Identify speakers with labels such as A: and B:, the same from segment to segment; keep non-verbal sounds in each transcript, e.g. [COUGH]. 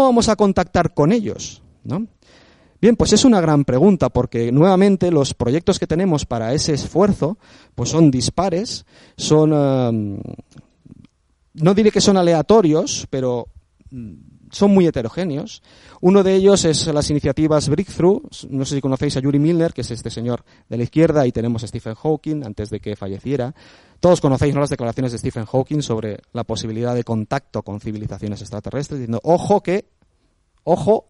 A: ¿Cómo vamos a contactar con ellos? ¿No? Bien, pues es una gran pregunta porque nuevamente los proyectos que tenemos para ese esfuerzo pues son dispares, son eh, no diré que son aleatorios, pero mm, son muy heterogéneos. Uno de ellos es las iniciativas Breakthrough. No sé si conocéis a Yuri Milner, que es este señor de la izquierda, y tenemos a Stephen Hawking antes de que falleciera. Todos conocéis las declaraciones de Stephen Hawking sobre la posibilidad de contacto con civilizaciones extraterrestres, diciendo, ojo que, ojo,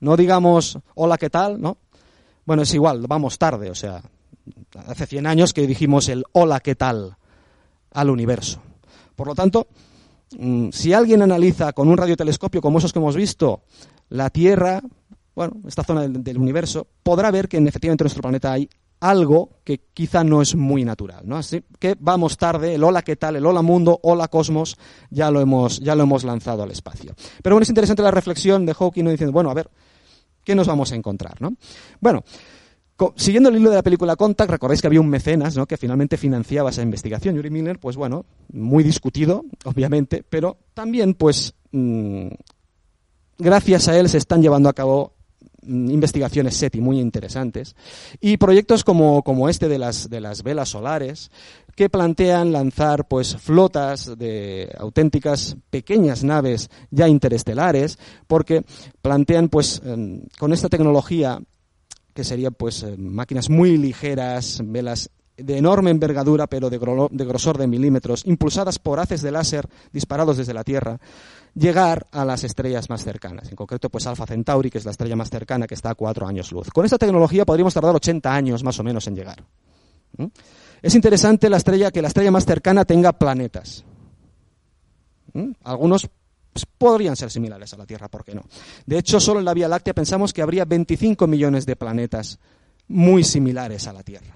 A: no digamos hola, ¿qué tal? ¿no? Bueno, es igual, vamos tarde, o sea, hace 100 años que dijimos el hola, ¿qué tal? al universo. Por lo tanto, mm, si alguien analiza con un radiotelescopio como esos que hemos visto la Tierra, bueno, esta zona del, universo, podrá ver que en, efectivamente en nuestro planeta hay algo que quizá no es muy natural, ¿no? Así que vamos tarde, el hola qué tal, el hola mundo, hola cosmos, ya lo hemos, ya lo hemos lanzado al espacio. Pero bueno, es interesante la reflexión de Hawking diciendo, bueno, a ver, ¿qué nos vamos a encontrar, no? Bueno, siguiendo el hilo de la película Contact, recordáis que había un mecenas, ¿no? Que finalmente financiaba esa investigación, Yuri Miller, pues bueno, muy discutido, obviamente, pero también, pues, mm, gracias a él se están llevando a cabo investigaciones SETI muy interesantes y proyectos como, como este de las, de las velas solares que plantean lanzar pues flotas de auténticas pequeñas naves ya interestelares porque plantean pues em, con esta tecnología que serían pues eh, máquinas muy ligeras, velas de enorme envergadura pero de, gro- de grosor de milímetros, impulsadas por haces de láser disparados desde la Tierra, llegar a las estrellas más cercanas. En concreto, pues Alpha Centauri, que es la estrella más cercana, que está a cuatro años luz. Con esta tecnología podríamos tardar 80 años más o menos en llegar. Es interesante la estrella que la estrella más cercana tenga planetas. Algunos pues, podrían ser similares a la Tierra, ¿por qué no? De hecho, solo en la Vía Láctea pensamos que habría 25 millones de planetas muy similares a la Tierra.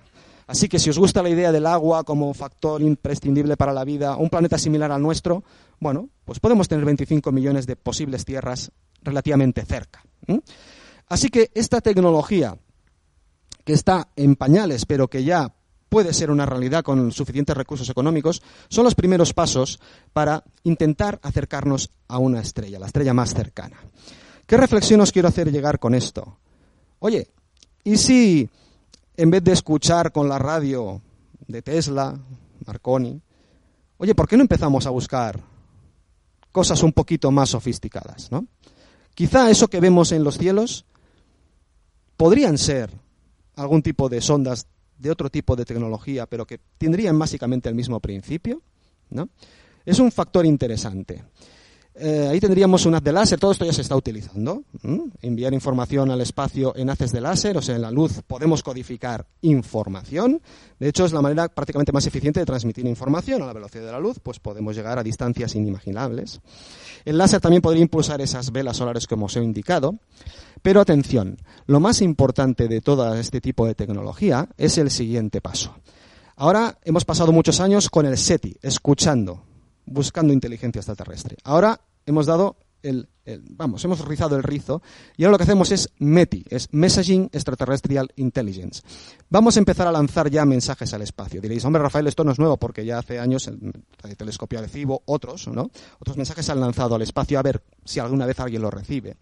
A: Así que si os gusta la idea del agua como factor imprescindible para la vida, un planeta similar al nuestro, bueno, pues podemos tener 25 millones de posibles tierras relativamente cerca. Así que esta tecnología, que está en pañales, pero que ya puede ser una realidad con suficientes recursos económicos, son los primeros pasos para intentar acercarnos a una estrella, la estrella más cercana. ¿Qué reflexión os quiero hacer llegar con esto? Oye, ¿y si en vez de escuchar con la radio de Tesla, Marconi, oye, ¿por qué no empezamos a buscar cosas un poquito más sofisticadas, ¿no? Quizá eso que vemos en los cielos podrían ser algún tipo de sondas de otro tipo de tecnología, pero que tendrían básicamente el mismo principio, ¿no? Es un factor interesante. Eh, ahí tendríamos un haz de láser, todo esto ya se está utilizando. Enviar información al espacio en haces de láser, o sea, en la luz podemos codificar información. De hecho, es la manera prácticamente más eficiente de transmitir información a la velocidad de la luz, pues podemos llegar a distancias inimaginables. El láser también podría impulsar esas velas solares como os he indicado. Pero atención, lo más importante de todo este tipo de tecnología es el siguiente paso. Ahora hemos pasado muchos años con el SETI, escuchando, buscando inteligencia extraterrestre. Ahora hemos dado el, el- vamos, hemos rizado el rizo y ahora lo que hacemos es METI, es Messaging Extraterrestrial Intelligence. Vamos a empezar a lanzar ya mensajes al espacio. Diréis, hombre, Rafael, esto no es nuevo porque ya hace años el telescopio Arecibo, otros, ¿no? Otros mensajes se han lanzado al espacio a ver si alguna vez alguien lo recibe.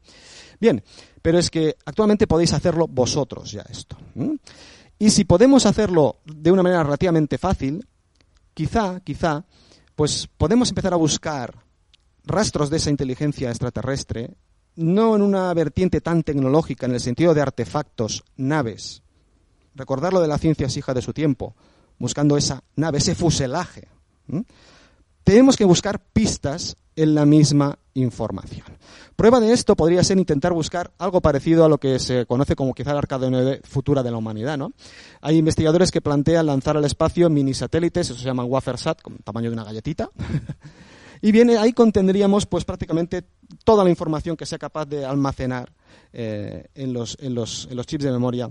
A: Bien, pero es que actualmente podéis hacerlo vosotros ya esto. Y si podemos hacerlo de una manera relativamente fácil, quizá, quizá, pues podemos empezar a buscar rastros de esa inteligencia extraterrestre, no en una vertiente tan tecnológica, en el sentido de artefactos, naves. Recordar lo de la ciencia es hija de su tiempo, buscando esa nave, ese fuselaje. tenemos que buscar pistas en la misma información. Prueba de esto podría ser intentar buscar algo parecido a lo que se conoce como quizá la arcade 9 futura de la humanidad. ¿no? Hay investigadores que plantean lanzar al espacio mini satélites, eso se llama WaferSat, con tamaño de una galletita. [LAUGHS] y ahí contendríamos pues prácticamente toda la información que sea capaz de almacenar eh, en, los, en, los, en los chips de memoria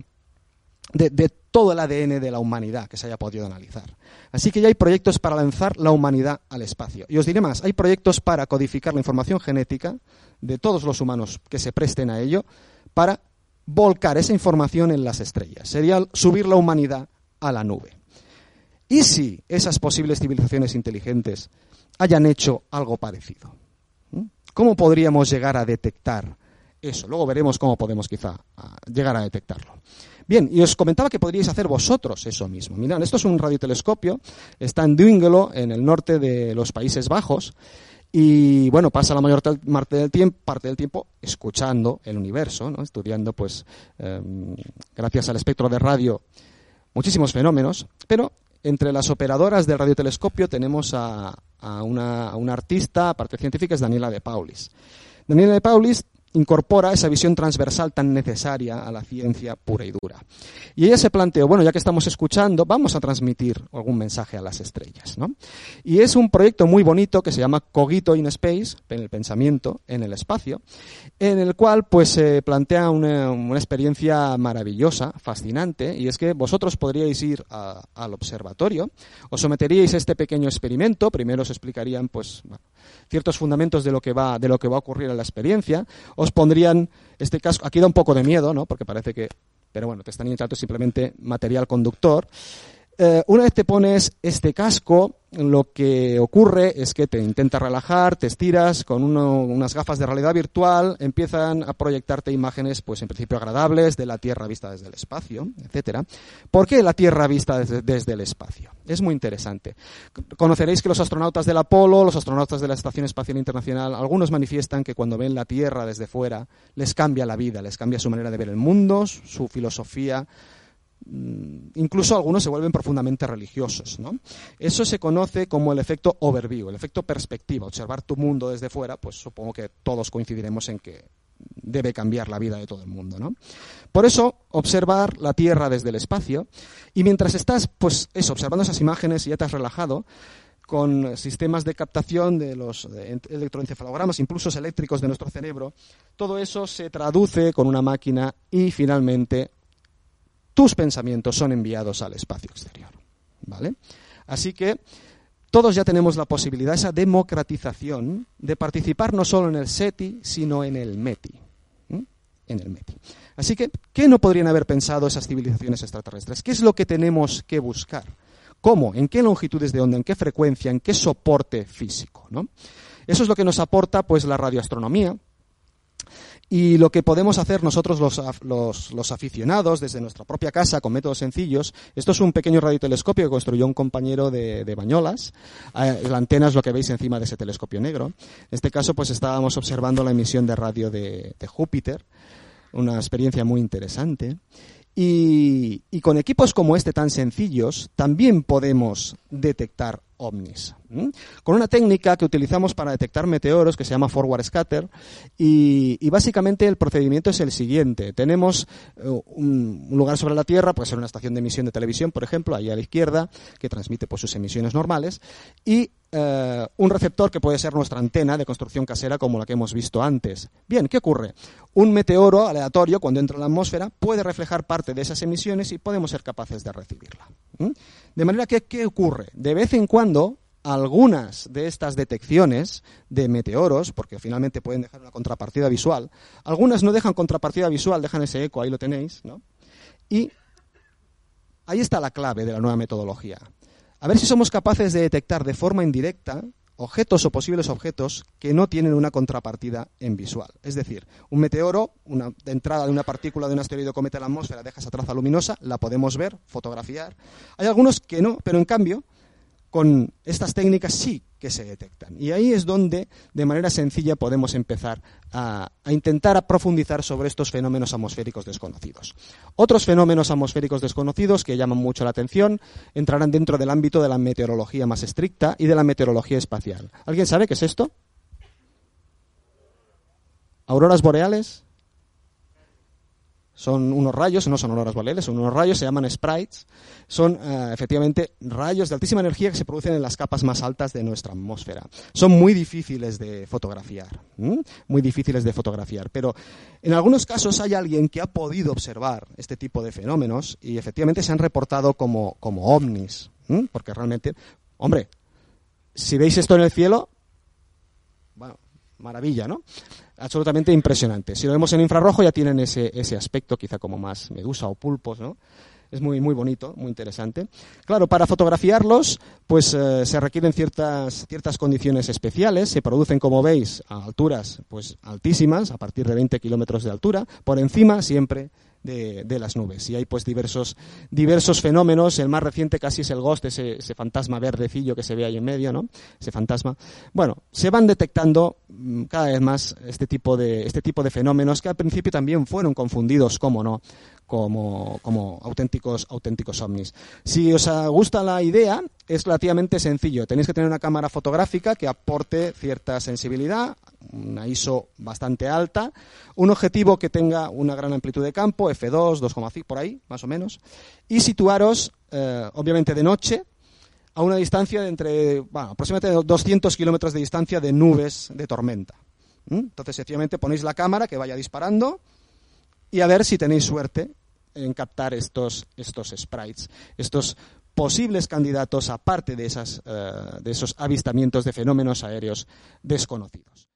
A: de, todo el ADN de la humanidad que se haya podido analizar. Así que ya hay proyectos para lanzar la humanidad al espacio. Y os diré más, hay proyectos para codificar la información genética de todos los humanos que se presten a ello para volcar esa información en las estrellas. Sería subir la humanidad a la nube. ¿Y si esas posibles civilizaciones inteligentes hayan hecho algo parecido? ¿Mm? ¿Cómo podríamos llegar a detectar eso? Luego veremos cómo podemos quizá llegar a detectarlo. Bien, y os comentaba que podríais hacer vosotros eso mismo. Mirad, esto es un radiotelescopio, está en Duingelo, en el norte de los Países Bajos, y bueno, pasa la mayor parte del tiempo, escuchando el universo, estudiando, pues, em, gracias al espectro de radio, muchísimos fenómenos, pero entre las operadoras del radiotelescopio tenemos a, una, una artista, aparte científica, es Daniela de Paulis. Daniela de Paulis incorpora esa visión transversal tan necesaria a la ciencia pura y dura. Y ella se planteó, bueno, ya que estamos escuchando, vamos a transmitir algún mensaje a las estrellas. ¿no? Y es un proyecto muy bonito que se llama Cogito in Space, en el pensamiento, en el espacio, en el cual pues se plantea una, experiencia maravillosa, fascinante, y es que vosotros podríais ir al observatorio, os someteríais a este pequeño experimento, primero os explicarían pues ciertos fundamentos de lo que va, de lo que va a ocurrir en la experiencia, os pondrían este casco, aquí da un poco de miedo, ¿no? Porque parece que, pero bueno, te están inyectando simplemente material conductor. Eh, una vez te pones este casco, lo que ocurre es que te intentas relajar, te estiras con unas gafas de realidad virtual, empiezan a proyectarte imágenes, pues en principio agradables, de la Tierra vista desde el espacio, etcétera. ¿Por qué la Tierra vista desde, el espacio? Es muy interesante. Conoceréis que los astronautas del Apolo, los astronautas de la Estación Espacial Internacional, algunos manifiestan que cuando ven la Tierra desde fuera les cambia la vida, les cambia su manera de ver el mundo, su filosofía, incluso algunos se vuelven profundamente religiosos. ¿no? Eso se conoce como el efecto overview, el efecto perspectiva, observar tu mundo desde fuera, pues supongo que todos coincidiremos en que debe cambiar la vida de todo el mundo. ¿no? Por eso, observar la Tierra desde el espacio, y mientras estás, pues eso, observando esas imágenes y ya te has relajado, con sistemas de captación de los electroencefalogramas, impulsos eléctricos de nuestro cerebro, todo eso se traduce con una máquina y finalmente tus pensamientos son enviados al espacio exterior. ¿Vale? Así que todos ya tenemos la posibilidad, esa democratización, de participar no solo en el SETI, sino en el METI. En el METI. Así que, ¿qué no podrían haber pensado esas civilizaciones extraterrestres? ¿Qué es lo que tenemos que buscar? ¿Cómo? ¿En qué longitudes de onda? ¿En qué frecuencia? ¿En qué soporte físico? ¿no? Eso es lo que nos aporta pues, la radioastronomía, y lo que podemos hacer nosotros los, aficionados desde nuestra propia casa con métodos sencillos, esto es un pequeño radiotelescopio que construyó un compañero de, Bañolas. Eh, la antena es lo que veis encima de ese telescopio negro. En este caso, pues estábamos observando la emisión de radio de, de Júpiter, una experiencia muy interesante. Y, con equipos como este tan sencillos también podemos detectar ovnis. Con una técnica que utilizamos para detectar meteoros que se llama forward scatter y, básicamente el procedimiento es el siguiente. Tenemos eh, un, lugar sobre la Tierra, puede ser una estación de emisión de televisión, por ejemplo, ahí a la izquierda, que transmite pues, sus emisiones normales, y eh, un receptor que puede ser nuestra antena de construcción casera como la que hemos visto antes. Bien, ¿qué ocurre? Un meteoro aleatorio, cuando entra en la atmósfera, puede reflejar parte de esas emisiones y podemos ser capaces de recibirla. De manera que, ¿qué ocurre? De vez en cuando, algunas de estas detecciones de meteoros, porque finalmente pueden dejar una contrapartida visual, algunas no dejan contrapartida visual, dejan ese eco, ahí lo tenéis, ¿no? Y ahí está la clave de la nueva metodología. A ver si somos capaces de detectar de forma indirecta objetos o posibles objetos que no tienen una contrapartida en visual. Es decir, un meteoro, una entrada de una partícula de un asteroide o cometa en la atmósfera deja esa traza luminosa, la podemos ver, fotografiar. Hay algunos que no, pero en cambio, con estas técnicas sí que se detectan. Y ahí es donde, de manera sencilla, podemos empezar a, intentar profundizar sobre estos fenómenos atmosféricos desconocidos. Otros fenómenos atmosféricos desconocidos que llaman mucho la atención entrarán dentro del ámbito de la meteorología más estricta y de la meteorología espacial. ¿Alguien sabe qué es esto? ¿Auroras boreales? Son unos rayos, no son auroras boreales, son unos rayos, se llaman sprites. Son eh, efectivamente rayos de altísima energía que se producen en las capas más altas de nuestra atmósfera. Son muy difíciles de fotografiar, muy difíciles de fotografiar. Pero en algunos casos hay alguien que ha podido observar este tipo de fenómenos y efectivamente se han reportado como, como ovnis. Porque realmente, hombre, si veis esto en el cielo, bueno, maravilla, ¿no? Absolutamente impresionante. Si lo vemos en infrarrojo ya tienen ese, ese aspecto quizá como más medusa o pulpos, ¿no? Es muy, muy bonito, muy interesante. Claro, para fotografiarlos, pues eh, se requieren ciertas, ciertas condiciones especiales. Se producen, como veis, a alturas pues altísimas, a partir de 20 kilómetros de altura, por encima siempre de, las nubes. Y hay pues diversos, diversos fenómenos. El más reciente casi es el Ghost, ese, ese fantasma verdecillo que se ve ahí en medio, ¿no? Ese fantasma. Bueno, se van detectando mm, cada vez más este tipo de, este tipo de fenómenos que al principio también fueron confundidos, como no, como, como auténticos, auténticos ovnis. Si os gusta la idea, es relativamente sencillo. Tenéis que tener una cámara fotográfica que aporte cierta sensibilidad, una ISO bastante alta, un objetivo que tenga una gran amplitud de campo, F2, 2,5 por ahí, más o menos, y situaros, eh, obviamente de noche, a una distancia de entre, bueno, aproximadamente 200 kilómetros de distancia de nubes de tormenta. Entonces, sencillamente ponéis la cámara que vaya disparando y a ver si tenéis suerte en captar estos, estos sprites, estos posibles candidatos aparte de, esas, eh, de esos avistamientos de fenómenos aéreos desconocidos.